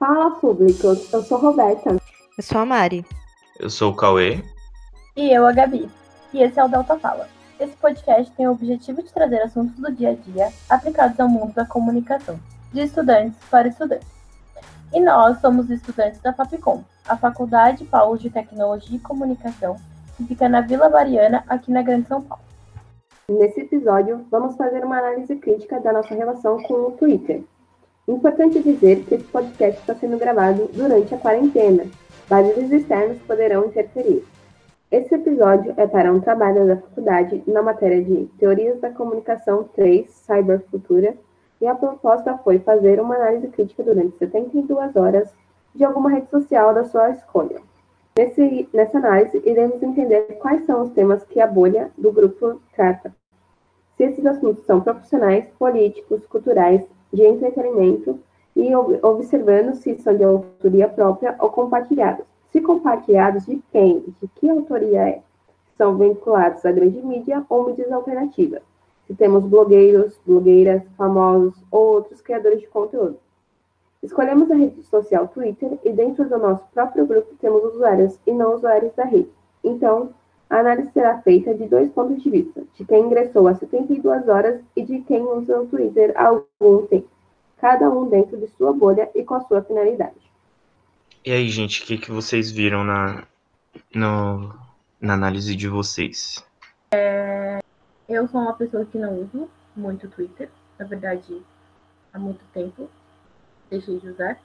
Fala, públicos. Eu sou Roberta. Eu sou a Mari. Eu sou o Cauê. E eu, a Gabi. E esse é o Delta Fala. Esse podcast tem o objetivo de trazer assuntos do dia a dia aplicados ao mundo da comunicação, de estudantes para estudantes. E nós somos estudantes da FAPCOM, a Faculdade Paulo de Tecnologia e Comunicação, que fica na Vila Mariana, aqui na Grande São Paulo. Nesse episódio, vamos fazer uma análise crítica da nossa relação com o Twitter. Importante dizer que esse podcast está sendo gravado durante a quarentena. Vários externos poderão interferir. Esse episódio é para um trabalho da faculdade na matéria de Teorias da Comunicação 3, Cyberfutura, e a proposta foi fazer uma análise crítica durante 72 horas de alguma rede social da sua escolha. Nesse, nessa análise, iremos entender quais são os temas que a bolha do grupo trata. Se esses assuntos são profissionais, políticos, culturais, de entretenimento e observando se são de autoria própria ou compartilhados. Se compartilhados, de quem? De que autoria é? São vinculados à grande mídia ou mídias alternativas. Se temos blogueiros, blogueiras, famosos ou outros criadores de conteúdo. Escolhemos a rede social Twitter e dentro do nosso próprio grupo temos usuários e não usuários da rede. Então, a análise será feita de dois pontos de vista, de quem ingressou há 72 horas e de quem usa o Twitter há algum tempo, cada um dentro de sua bolha e com a sua finalidade. E aí, gente, o que, que vocês viram na, no, na análise de vocês? É, eu sou uma pessoa que não uso muito Twitter, na verdade, há muito tempo deixei de usar.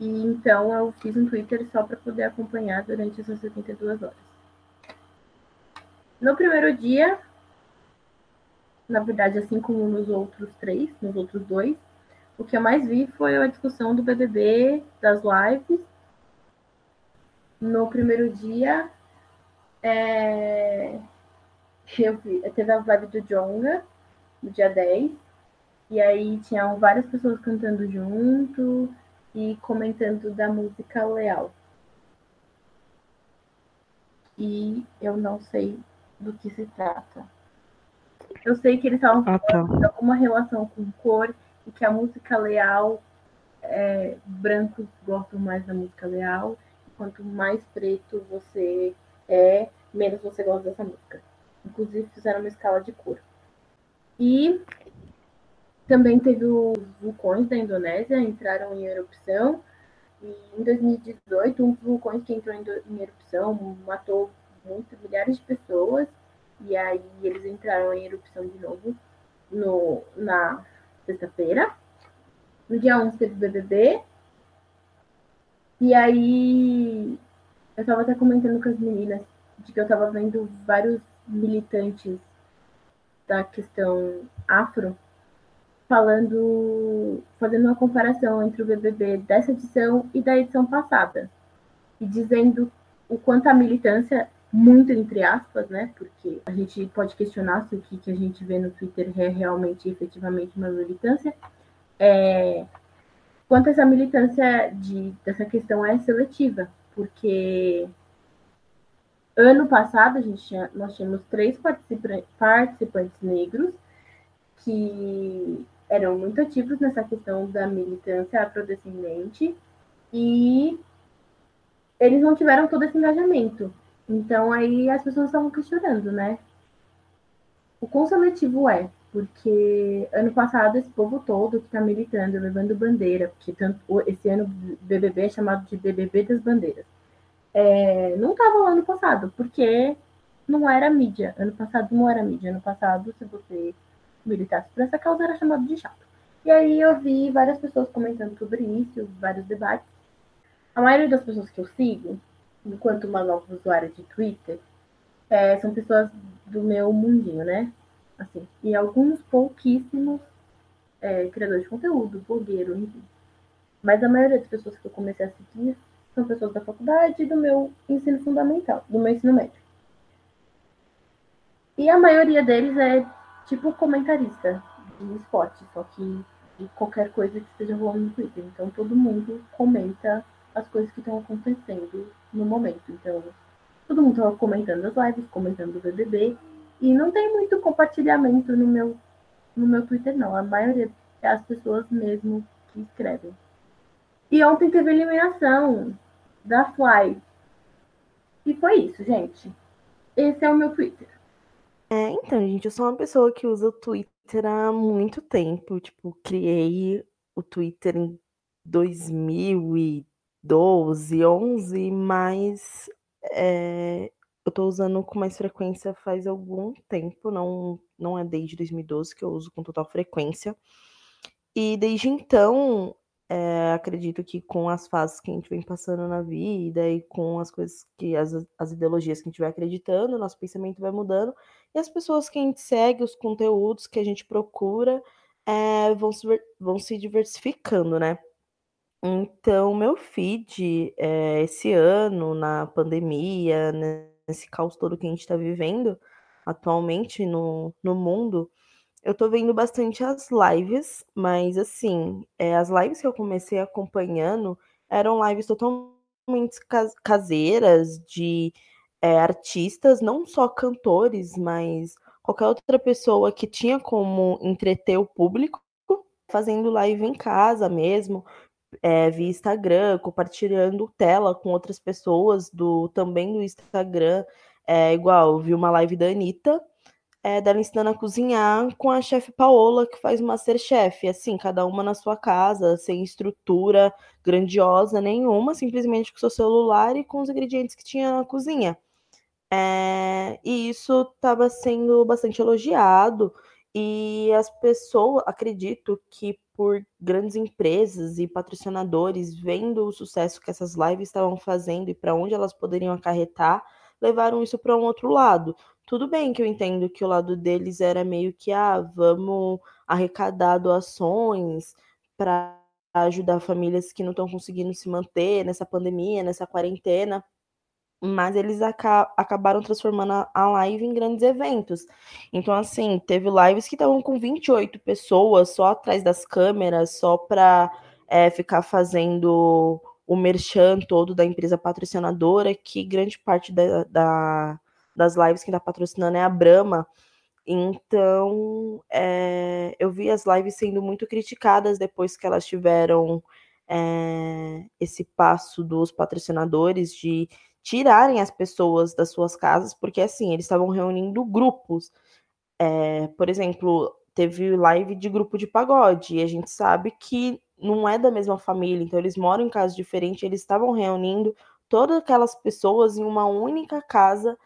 E então eu fiz um Twitter só para poder acompanhar durante essas 72 horas. No primeiro dia, na verdade, assim como nos outros três, nos outros dois, o que eu mais vi foi a discussão do BBB, das lives. No primeiro dia, é... eu vi, teve a vibe do Jonga, no dia 10, e aí tinham várias pessoas cantando junto e comentando da música Leal. E eu não sei do que se trata. Eu sei que eles estavam ah, tá. de alguma relação com cor e que a música leal, é, brancos gostam mais da música leal, quanto mais preto você é, menos você gosta dessa música. Inclusive fizeram uma escala de cor. E também teve os vulcões da Indonésia, entraram em erupção. E em 2018, um dos vulcões que entrou em erupção matou muitas milhares de pessoas, e aí eles entraram em erupção de novo no, na sexta-feira. No dia 11 teve BBB, e aí eu estava até comentando com as meninas de que eu estava vendo vários militantes da questão afro falando, fazendo uma comparação entre o BBB dessa edição e da edição passada, e dizendo o quanto a militância muito entre aspas, né? Porque a gente pode questionar se o que, a gente vê no Twitter é realmente, efetivamente, uma militância. É, quanto essa militância de, dessa questão é seletiva, porque ano passado a gente tinha, nós tínhamos três participantes, participantes negros que eram muito ativos nessa questão da militância afrodescendente e eles não tiveram todo esse engajamento. Então aí as pessoas estavam questionando, né? O quão seletivo é? Porque ano passado esse povo todo que está militando, levando bandeira, porque tanto, esse ano BBB é chamado de BBB das bandeiras, é, não estava lá ano passado, porque não era mídia. Ano passado não era mídia. Ano passado, se você militasse por essa causa, era chamado de chato. E aí eu vi várias pessoas comentando sobre isso, vários debates. A maioria das pessoas que eu sigo enquanto uma nova usuária de Twitter, é, são pessoas do meu mundinho, né? Assim, e alguns pouquíssimos é, criadores de conteúdo, blogueiro, enfim. Mas a maioria das pessoas que eu comecei a seguir são pessoas da faculdade e do meu ensino fundamental, do meu ensino médio. E a maioria deles é tipo comentarista de esporte, só que de qualquer coisa que esteja rolando no Twitter. Então todo mundo comenta as coisas que estão acontecendo no momento. Então, todo mundo estava comentando as lives, comentando o BBB, e não tem muito compartilhamento no meu, no meu Twitter, não. A maioria é as pessoas mesmo que escrevem. E ontem teve eliminação da Fly. E foi isso, gente. Esse é o meu Twitter. É, então, gente, eu sou uma pessoa que usa o Twitter há muito tempo. Tipo, criei o Twitter em 2012, 11, mas é, eu tô usando com mais frequência faz algum tempo, não, não é desde 2012 que eu uso com total frequência. E desde então, é, acredito que com as fases que a gente vem passando na vida e com as coisas que as, as ideologias que a gente vai acreditando, nosso pensamento vai mudando e as pessoas que a gente segue, os conteúdos que a gente procura é, vão, se, vão se diversificando, né? Então, meu feed, é, esse ano, na pandemia, nesse caos todo que a gente está vivendo atualmente no, no mundo, eu tô vendo bastante as lives, mas assim, é, as lives que eu comecei acompanhando eram lives totalmente caseiras de é, artistas, não só cantores, mas qualquer outra pessoa que tinha como entreter o público, fazendo live em casa mesmo, é, via Instagram, compartilhando tela com outras pessoas do também do Instagram. É igual, vi uma live da Anitta, é, dela ensinando a cozinhar com a chefe Paola, que faz Masterchef. Assim, cada uma na sua casa, sem estrutura grandiosa nenhuma, simplesmente com seu celular e com os ingredientes que tinha na cozinha. É, e isso estava sendo bastante elogiado. E as pessoas, acredito que por grandes empresas e patrocinadores, vendo o sucesso que essas lives estavam fazendo e para onde elas poderiam acarretar, levaram isso para um outro lado. Tudo bem que eu entendo que o lado deles era meio que, ah, vamos arrecadar doações para ajudar famílias que não estão conseguindo se manter nessa pandemia, nessa quarentena mas eles aca acabaram transformando a, live em grandes eventos. Então, assim, teve lives que estavam com 28 pessoas só atrás das câmeras, só para é, ficar fazendo o merchan todo da empresa patrocinadora, que grande parte da, da das lives que está patrocinando é a Brahma. Então, é, eu vi as lives sendo muito criticadas depois que elas tiveram é, esse passo dos patrocinadores de tirarem as pessoas das suas casas, porque assim, eles estavam reunindo grupos. É, por exemplo, teve live de grupo de pagode, e a gente sabe que não é da mesma família, então eles moram em casas diferentes, eles estavam reunindo todas aquelas pessoas em uma única casa.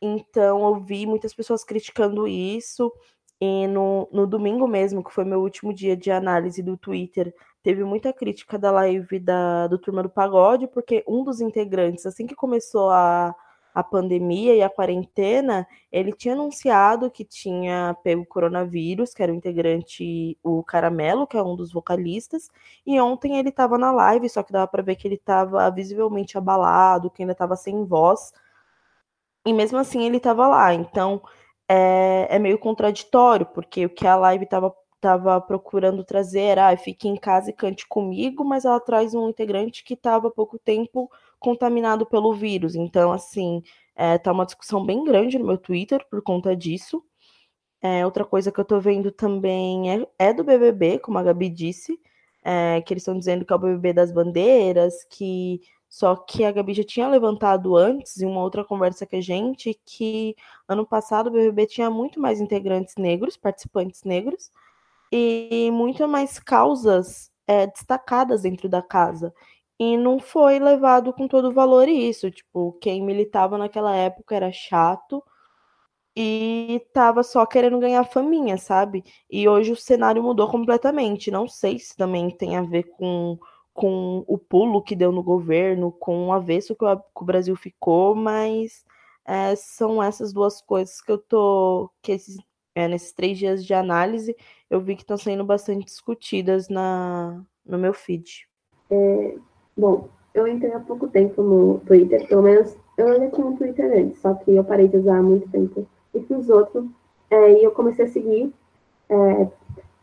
Então eu vi muitas pessoas criticando isso. E no, no domingo mesmo, que foi meu último dia de análise do Twitter, teve muita crítica da live da, do Turma do Pagode, porque um dos integrantes, assim que começou a, a pandemia e a quarentena, ele tinha anunciado que tinha pego coronavírus, que era o integrante, o Caramelo, que é um dos vocalistas, e ontem ele estava na live, só que dava para ver que ele estava visivelmente abalado, que ainda estava sem voz, e mesmo assim ele estava lá, então é, é meio contraditório, porque o que a live estava estava procurando trazer, ah, fique em casa e cante comigo, mas ela traz um integrante que estava há pouco tempo contaminado pelo vírus. Então, assim, é, tá uma discussão bem grande no meu Twitter por conta disso. É, outra coisa que eu tô vendo também é, é do BBB, como a Gabi disse, é, que eles estão dizendo que é o BBB das bandeiras, que só que a Gabi já tinha levantado antes, em uma outra conversa com a gente, que ano passado o BBB tinha muito mais integrantes negros, participantes negros, e muito mais causas é, destacadas dentro da casa. E não foi levado com todo valor isso. Tipo, quem militava naquela época era chato e tava só querendo ganhar faminha, sabe? E hoje o cenário mudou completamente. Não sei se também tem a ver com, com o pulo que deu no governo, com o avesso que o, que o Brasil ficou, mas é, são essas duas coisas que eu tô. que esses, é, nesses três dias de análise eu vi que estão sendo bastante discutidas na, no meu feed. É, bom, eu entrei há pouco tempo no Twitter, pelo menos eu já tinha um Twitter antes, só que eu parei de usar há muito tempo e fiz outro. É, e eu comecei a seguir é,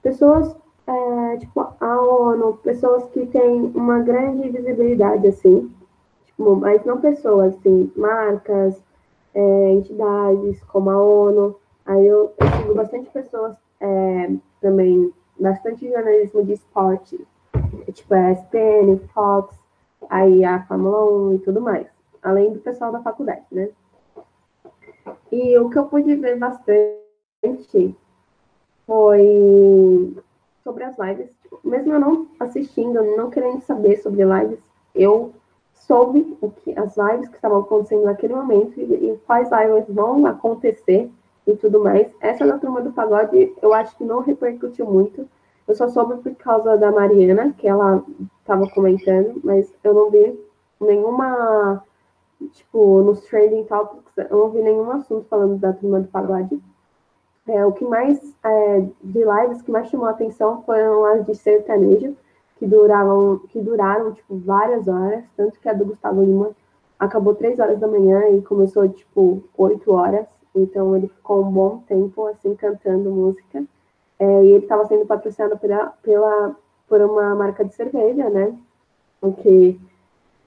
pessoas, é, tipo a ONU, pessoas que têm uma grande visibilidade, assim, tipo, mas não pessoas, assim, marcas, é, entidades como a ONU. Aí eu, eu sigo bastante pessoas é, também bastante jornalismo de esporte, tipo a SPN, Fox, aí a Fórmula 1 e tudo mais, além do pessoal da faculdade, né? E o que eu pude ver bastante foi sobre as lives. Tipo, mesmo eu não assistindo, não querendo saber sobre lives, eu soube o que as lives que estavam acontecendo naquele momento e, e quais lives vão acontecer e tudo mais. Essa da turma do pagode, eu acho que não repercutiu muito. Eu só soube por causa da Mariana, que ela estava comentando, mas eu não vi nenhuma, tipo, nos trending topics, eu não vi nenhum assunto falando da turma do pagode. É, o que mais, é, de lives, que mais chamou a atenção foram as de sertanejo, que duravam, que duraram, tipo, várias horas, tanto que a do Gustavo Lima acabou três horas da manhã e começou, tipo, oito horas, então ele ficou um bom tempo, assim, cantando música, é, e ele estava sendo patrocinado pela, pela, por uma marca de cerveja, né, o que,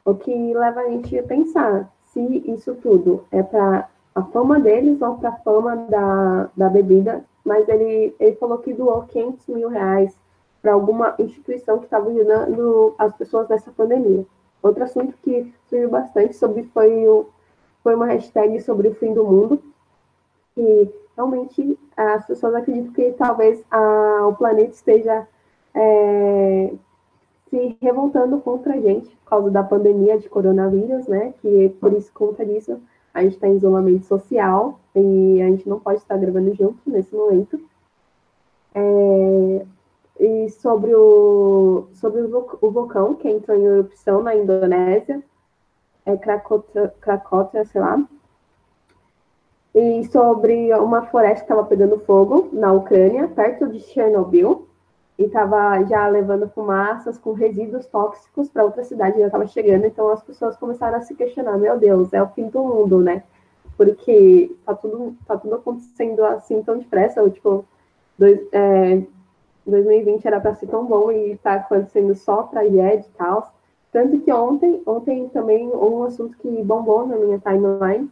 o que leva a gente a pensar se isso tudo é para a fama deles ou para a fama da, da bebida, mas ele, ele falou que doou 500 mil reais para alguma instituição que estava ajudando as pessoas nessa pandemia. Outro assunto que surgiu bastante sobre foi, o, foi uma hashtag sobre o fim do mundo, que realmente as pessoas acreditam que talvez a, o planeta esteja é, se revoltando contra a gente por causa da pandemia de coronavírus, né? Que por isso, conta disso, a gente está em isolamento social e a gente não pode estar gravando junto nesse momento. É, e sobre o, sobre o vulcão que entrou em erupção na Indonésia, é Krakatoa, Krakatoa sei lá, e sobre uma floresta que estava pegando fogo na Ucrânia, perto de Chernobyl, e estava já levando fumaças com resíduos tóxicos para outra cidade, já estava chegando, então as pessoas começaram a se questionar, meu Deus, é o fim do mundo, né? Porque tá tudo, tá tudo acontecendo assim tão depressa, tipo, dois, é, 2020 era para ser tão bom e está acontecendo só tragédia e tal. Tanto que ontem, ontem também um assunto que bombou na minha timeline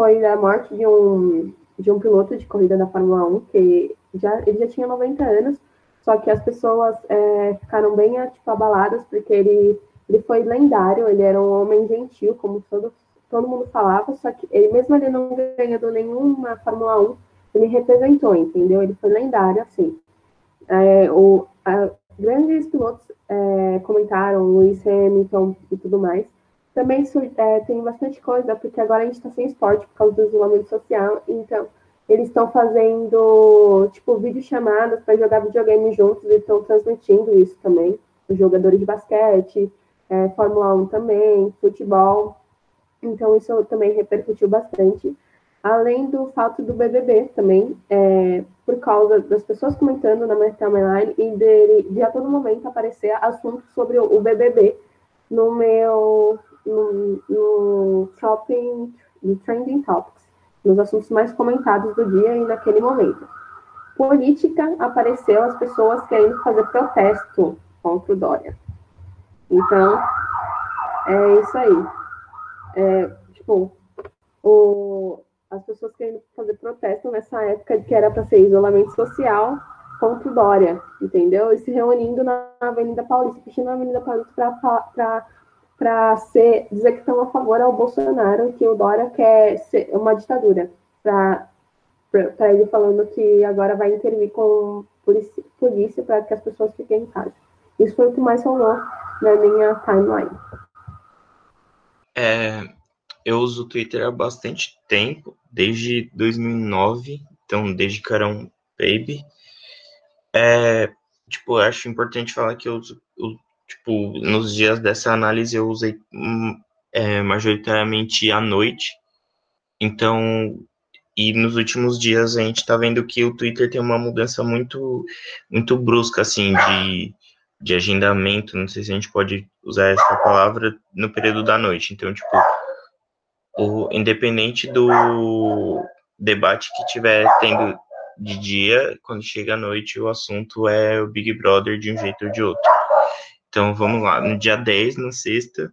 foi a morte de um, de um piloto de corrida da Fórmula 1, que já, ele já tinha 90 anos, só que as pessoas é, ficaram bem tipo, abaladas, porque ele, ele foi lendário, ele era um homem gentil, como todo, todo mundo falava, só que ele, mesmo ele não ganhando nenhuma Fórmula 1, ele representou, entendeu? Ele foi lendário, assim. É, o, a, grandes pilotos é, comentaram, Lewis Hamilton e tudo mais. Também é, tem bastante coisa, porque agora a gente está sem esporte por causa do isolamento social, então eles estão fazendo, tipo, videochamadas para jogar videogame juntos e estão transmitindo isso também. Os jogadores de basquete, é, Fórmula 1 também, futebol. Então, isso também repercutiu bastante. Além do fato do BBB também, é, por causa das pessoas comentando na minha timeline e de a todo momento aparecer assuntos sobre o BBB no meu no, no shopping, no Trending Topics nos assuntos mais comentados do dia e naquele momento. Política apareceu as pessoas querendo fazer protesto contra o Dória. Então, é isso aí. É, tipo, o, as pessoas querendo fazer protesto nessa época de que era para ser isolamento social contra o Dória, entendeu? E se reunindo na Avenida Paulista, pedindo na Avenida Paulista para para dizer que estão a favor ao Bolsonaro, que o Dória quer ser uma ditadura, para ele falando que agora vai intervir com polícia, para que as pessoas fiquem em casa. Isso foi o que mais rolou na minha timeline. É, eu uso o Twitter há bastante tempo, desde 2009, então desde que era um baby. É, tipo, acho importante falar que eu uso o tipo, nos dias dessa análise eu usei hum, é, majoritariamente à noite. Então, e nos últimos dias a gente está vendo que o Twitter tem uma mudança muito, muito brusca, assim, de, de agendamento, não sei se a gente pode usar essa palavra, no período da noite. Então, tipo, o, independente do debate que tiver tendo de dia, quando chega à noite, o assunto é o Big Brother de um jeito ou de outro. Então vamos lá, no dia 10, na sexta,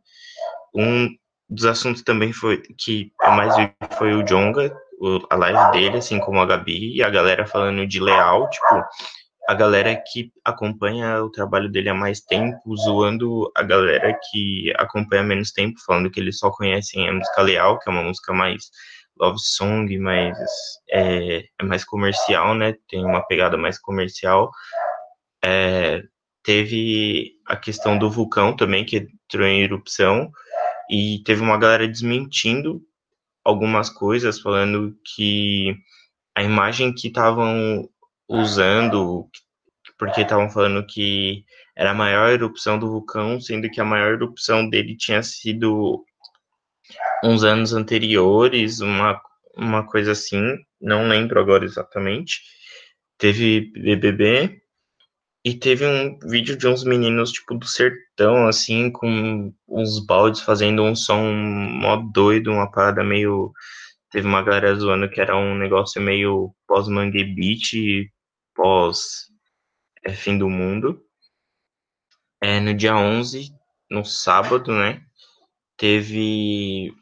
um dos assuntos também foi que eu mais vi foi o Jonga, a live dele, assim como a Gabi, e a galera falando de Leal, tipo, a galera que acompanha o trabalho dele há mais tempo, zoando a galera que acompanha menos tempo, falando que eles só conhecem a música Leal, que é uma música mais love song, mais é, é mais comercial, né? Tem uma pegada mais comercial. É, teve a questão do vulcão também, que entrou em erupção, e teve uma galera desmentindo algumas coisas, falando que a imagem que estavam usando, porque estavam falando que era a maior erupção do vulcão, sendo que a maior erupção dele tinha sido uns anos anteriores, uma, uma coisa assim, não lembro agora exatamente. Teve BBB e teve um vídeo de uns meninos, tipo, do sertão, assim, com uns baldes fazendo um som mó doido, uma parada meio. Teve uma galera zoando que era um negócio meio pós-mangue beat, pós é, fim do mundo. É, no dia 11, no sábado, né? Teve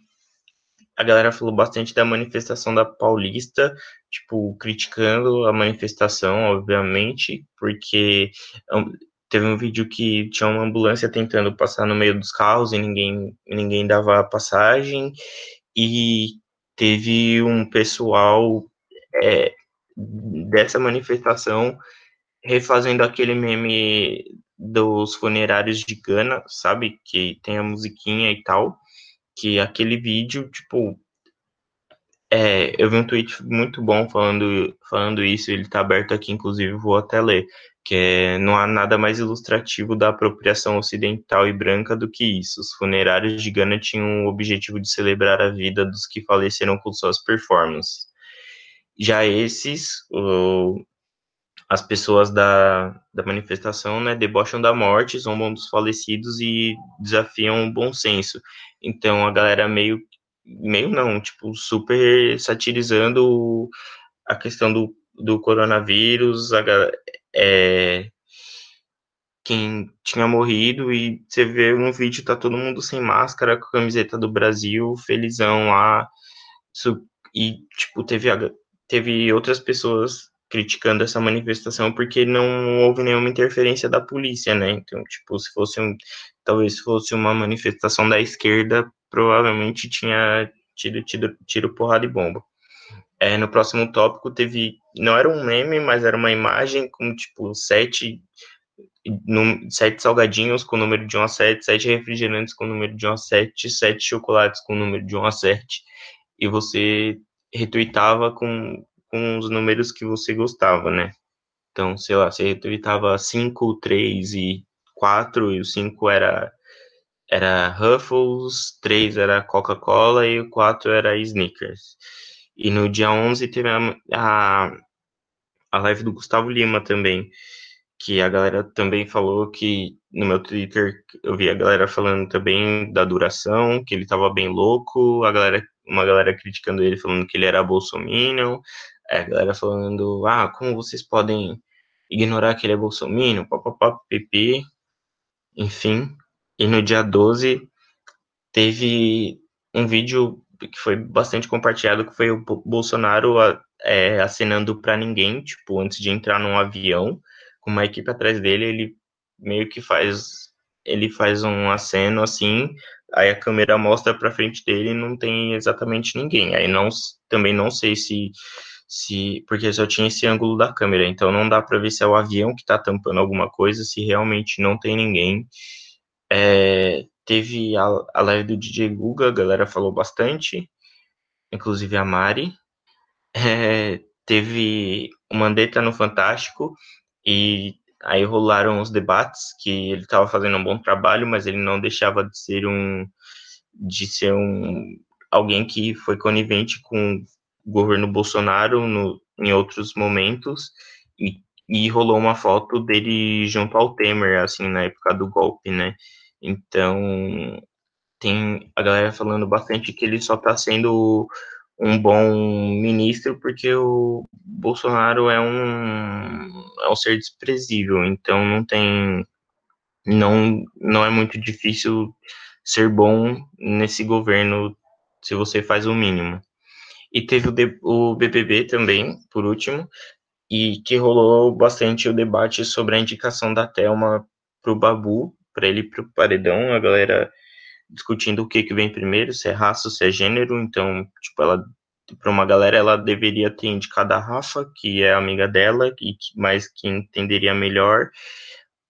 a galera falou bastante da manifestação da Paulista, tipo, criticando a manifestação, obviamente, porque teve um vídeo que tinha uma ambulância tentando passar no meio dos carros e ninguém, ninguém dava passagem, e teve um pessoal é, dessa manifestação refazendo aquele meme dos funerários de Gana, sabe? Que tem a musiquinha e tal que aquele vídeo, tipo, é, eu vi um tweet muito bom falando, falando isso, ele tá aberto aqui, inclusive vou até ler, que é, não há nada mais ilustrativo da apropriação ocidental e branca do que isso. Os funerários de Gana tinham o objetivo de celebrar a vida dos que faleceram com suas performances. Já esses, o, as pessoas da, da manifestação né, debocham da morte, zombam dos falecidos e desafiam o bom senso. Então a galera meio, meio não, tipo, super satirizando a questão do, do coronavírus, a, é, quem tinha morrido, e você vê um vídeo, tá todo mundo sem máscara, com a camiseta do Brasil, felizão lá, e, tipo, teve, teve outras pessoas criticando essa manifestação porque não houve nenhuma interferência da polícia, né? Então, tipo, se fosse um, talvez fosse uma manifestação da esquerda, provavelmente tinha tido tido tiro porrada e bomba. É, no próximo tópico teve, não era um meme, mas era uma imagem com tipo sete no, sete salgadinhos com o número de 1 a 7, sete refrigerantes com o número de 1 a 7, sete chocolates com o número de 1 a 7, e você retuitava com com os números que você gostava, né? Então, sei lá, você retweetava 5, 3 e 4, e o 5 era, era Ruffles, 3 era Coca-Cola e o 4 era Snickers. E no dia 11 teve a, a, a live do Gustavo Lima também, que a galera também falou que no meu Twitter eu vi a galera falando também da duração, que ele tava bem louco, a galera, uma galera criticando ele falando que ele era bolsominion, é, a galera falando, ah, como vocês podem ignorar que ele é bolsominion, papapá, pipi, enfim. E no dia 12 teve um vídeo que foi bastante compartilhado, que foi o Bolsonaro é, acenando para ninguém, tipo, antes de entrar num avião, com uma equipe atrás dele, ele meio que faz ele faz um aceno assim, aí a câmera mostra para frente dele e não tem exatamente ninguém. Aí não também não sei se se porque só tinha esse ângulo da câmera, então não dá para ver se é o avião que está tampando alguma coisa, se realmente não tem ninguém. É, teve a, a live do DJ Guga, a galera falou bastante, inclusive a Mari. É, teve o Mandetta no Fantástico e aí rolaram os debates que ele estava fazendo um bom trabalho, mas ele não deixava de ser um de ser um alguém que foi conivente com governo Bolsonaro no, em outros momentos e, e rolou uma foto dele junto ao Temer, assim, na época do golpe, né? Então, tem a galera falando bastante que ele só está sendo um bom ministro porque o Bolsonaro é um, é um ser desprezível, então não tem não não é muito difícil ser bom nesse governo se você faz o mínimo. E teve o, o BBB também, por último, e que rolou bastante o debate sobre a indicação da Thelma pro Babu, para ele pro paredão, a galera discutindo o que que vem primeiro, se é raça, se é gênero, então, tipo, ela para uma galera ela deveria ter indicado a Rafa, que é amiga dela e que, mais que entenderia melhor.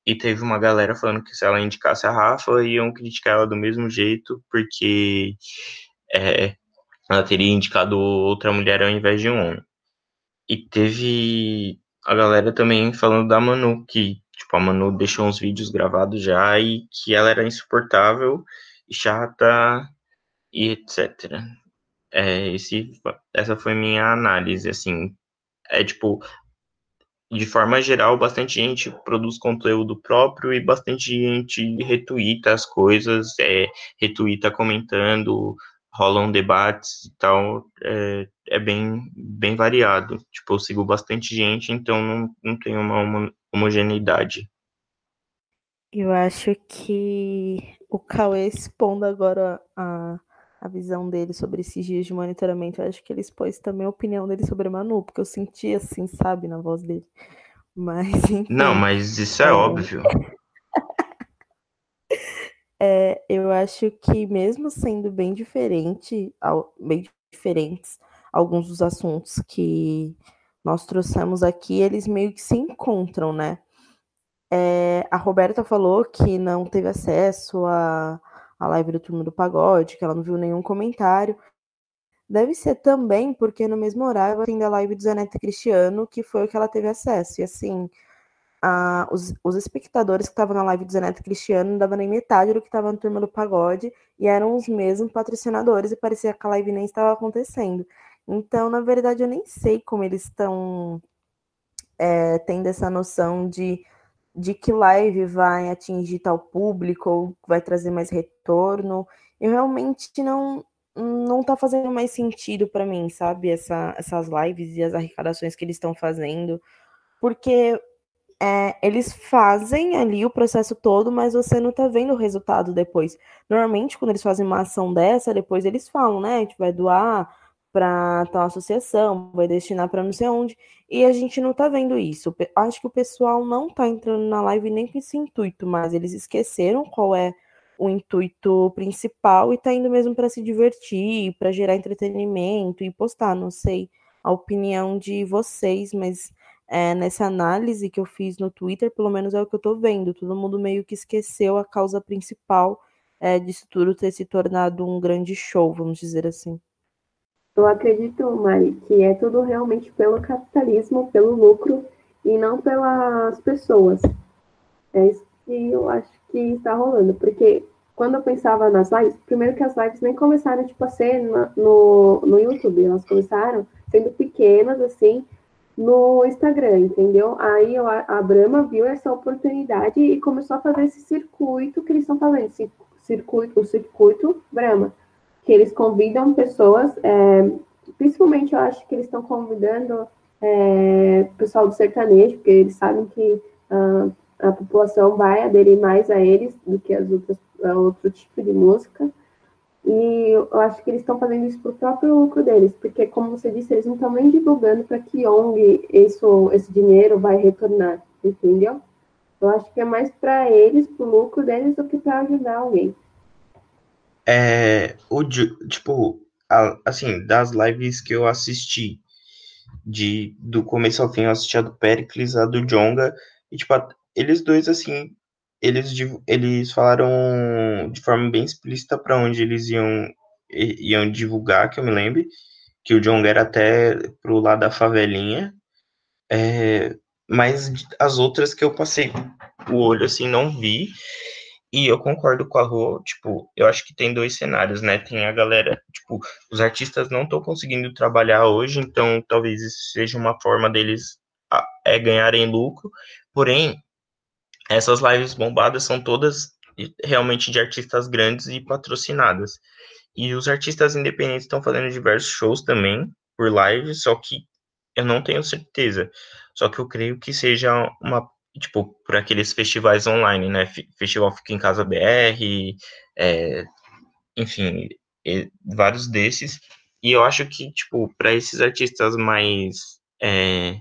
E teve uma galera falando que se ela indicasse a Rafa, iam criticar ela do mesmo jeito, porque é, ela teria indicado outra mulher ao invés de um homem. E teve a galera também falando da Manu, que tipo, a Manu deixou uns vídeos gravados já e que ela era insuportável e chata e etc. É, esse, essa foi minha análise, assim, é tipo, de forma geral, bastante gente produz conteúdo próprio e bastante gente retuita as coisas, é, retuita comentando, rolam debates e tal, é, é bem, bem variado. Tipo, eu sigo bastante gente, então não, não tem uma homogeneidade. Eu acho que o Cauê expondo agora a, a visão dele sobre esses dias de monitoramento, eu acho que ele expôs também a opinião dele sobre a Manu, porque eu senti assim, sabe, na voz dele. Mas, Não, mas isso é, é... óbvio. É, eu acho que mesmo sendo bem diferente, bem diferentes alguns dos assuntos que nós trouxemos aqui, eles meio que se encontram, né? É, a Roberta falou que não teve acesso à, à live do Turno do Pagode, que ela não viu nenhum comentário. Deve ser também porque no mesmo horário tem a live do Zanetti Cristiano, que foi o que ela teve acesso. E assim, os, os espectadores que estavam na live do Zeneto Cristiano não davam nem metade do que estava na turma do pagode e eram os mesmos patrocinadores e parecia que a live nem estava acontecendo. Então, na verdade, eu nem sei como eles estão é, tendo essa noção de, de que live vai atingir tal público ou vai trazer mais retorno. Eu realmente não não tá fazendo mais sentido para mim, sabe? Essa, essas lives e as arrecadações que eles estão fazendo. Porque é, eles fazem ali o processo todo, mas você não tá vendo o resultado depois. Normalmente, quando eles fazem uma ação dessa, depois eles falam, né? A gente vai doar para tal associação, vai destinar para não sei onde, e a gente não tá vendo isso. Acho que o pessoal não tá entrando na live nem com esse intuito, mas eles esqueceram qual é o intuito principal e tá indo mesmo para se divertir, para gerar entretenimento e postar, não sei a opinião de vocês, mas é, nessa análise que eu fiz no Twitter, pelo menos é o que eu tô vendo. Todo mundo meio que esqueceu a causa principal é, disso tudo ter se tornado um grande show, vamos dizer assim. Eu acredito, Mari, que é tudo realmente pelo capitalismo, pelo lucro e não pelas pessoas. É isso que eu acho que está rolando, porque quando eu pensava nas lives, primeiro que as lives nem começaram tipo a ser no, no YouTube, elas começaram sendo pequenas assim, no Instagram, entendeu? Aí a Brahma viu essa oportunidade e começou a fazer esse circuito que eles estão fazendo, esse circuito, o circuito Brahma, que eles convidam pessoas, é, principalmente eu acho que eles estão convidando é, pessoal do sertanejo, porque eles sabem que uh, a população vai aderir mais a eles do que as outras, a outro tipo de música. E eu acho que eles estão fazendo isso para o próprio lucro deles, porque, como você disse, eles não estão nem divulgando para que ONG isso, esse dinheiro vai retornar, entendeu? Eu acho que é mais para eles, para o lucro deles, do que para ajudar alguém. É, o, tipo, assim, das lives que eu assisti, de, do começo ao fim, eu assisti a do Pericles, a do Jonga, e, tipo, eles dois, assim, eles, eles falaram de forma bem explícita para onde eles iam, iam divulgar, que eu me lembre, que o John era até pro lado da favelinha, é, mas as outras que eu passei o olho assim não vi, e eu concordo com a Rô, tipo, eu acho que tem dois cenários, né? Tem a galera, tipo, os artistas não estão conseguindo trabalhar hoje, então talvez isso seja uma forma deles é, ganharem lucro, porém, essas lives bombadas são todas realmente de artistas grandes e patrocinadas. E os artistas independentes estão fazendo diversos shows também por live, só que eu não tenho certeza. Só que eu creio que seja uma tipo por aqueles festivais online, né? Festival Fica em Casa BR, é, enfim, vários desses. E eu acho que tipo para esses artistas mais é,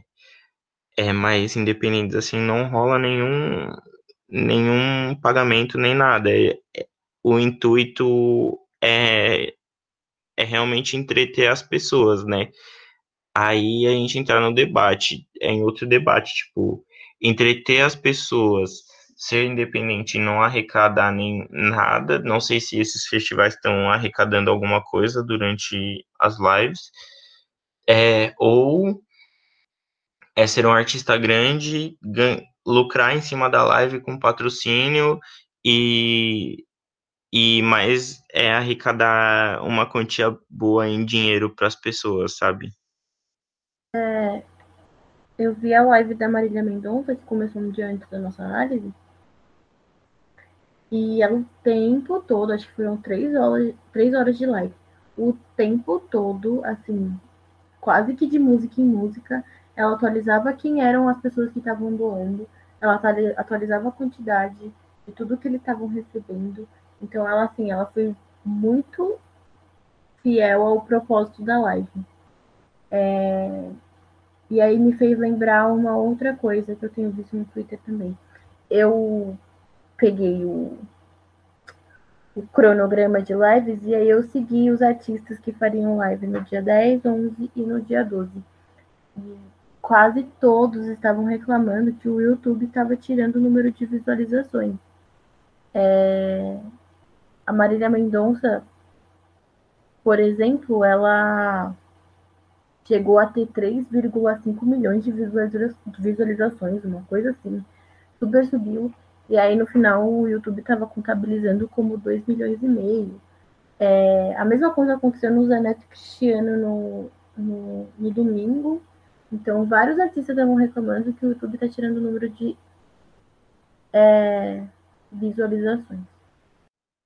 é, mais independentes, assim, não rola nenhum, nenhum pagamento nem nada. É, é, o intuito é, é realmente entreter as pessoas, né? Aí a gente entrar no debate, é em outro debate, tipo, entreter as pessoas, ser independente e não arrecadar nem nada. Não sei se esses festivais estão arrecadando alguma coisa durante as lives. É, ou é ser um artista grande, lucrar em cima da live com patrocínio e, e mais é arrecadar uma quantia boa em dinheiro para as pessoas, sabe? É, eu vi a live da Marília Mendonça, que começou um dia antes da nossa análise. E ela o tempo todo, acho que foram três horas, três horas de live. O tempo todo, assim, quase que de música em música, ela atualizava quem eram as pessoas que estavam doando, ela atualizava a quantidade de tudo que eles estavam recebendo. Então ela assim, ela foi muito fiel ao propósito da live. É... E aí me fez lembrar uma outra coisa que eu tenho visto no Twitter também. Eu peguei o, o cronograma de lives e aí eu segui os artistas que fariam live no dia 10, 11 e no dia 12. E quase todos estavam reclamando que o YouTube estava tirando o número de visualizações. É... A Marília Mendonça, por exemplo, ela chegou a ter 3,5 milhões de visualizações, uma coisa assim. Super subiu. E aí no final o YouTube estava contabilizando como 2 milhões e meio. É, a mesma coisa aconteceu no Zaneto Cristiano no, no, no domingo, então, vários artistas estavam reclamando que o YouTube está tirando o número de é, visualizações.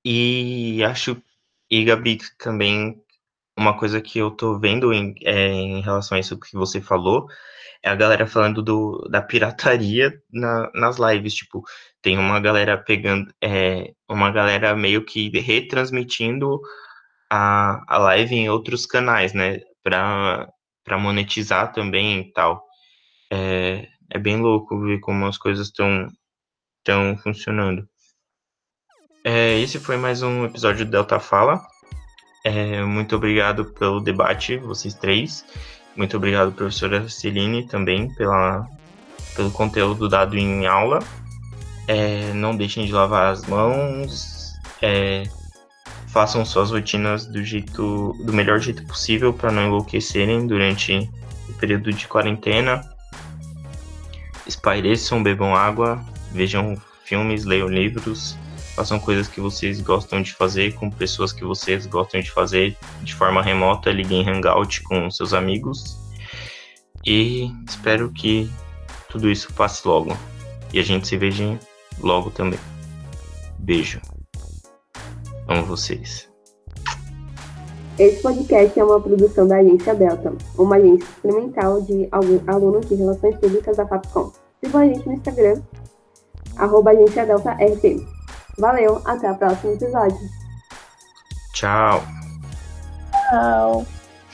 E acho, e Gabi, também uma coisa que eu tô vendo em, é, em relação a isso que você falou é a galera falando do, da pirataria na, nas lives. Tipo, tem uma galera pegando, é, uma galera meio que retransmitindo a, a live em outros canais, né? Pra, para monetizar também e tal. É, é bem louco ver como as coisas estão estão funcionando. É, esse foi mais um episódio do Delta Fala. É, muito obrigado pelo debate, vocês três. Muito obrigado, professora Celine, também pela, pelo conteúdo dado em aula. É, não deixem de lavar as mãos. É, façam suas rotinas do jeito do melhor jeito possível para não enlouquecerem durante o período de quarentena. Espaireçam, bebam água, vejam filmes, leiam livros, façam coisas que vocês gostam de fazer com pessoas que vocês gostam de fazer de forma remota, liguem Hangout com seus amigos. E espero que tudo isso passe logo. E a gente se veja logo também. Beijo. Amo vocês. Esse podcast é uma produção da Agência Delta, uma agência experimental de alunos de Relações Públicas da FAPCOM. Sigam a gente no Instagram, arroba Agência Delta RP. Valeu, até o próximo episódio. Tchau. Tchau.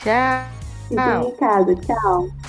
Tchau. Fiquem em casa, tchau.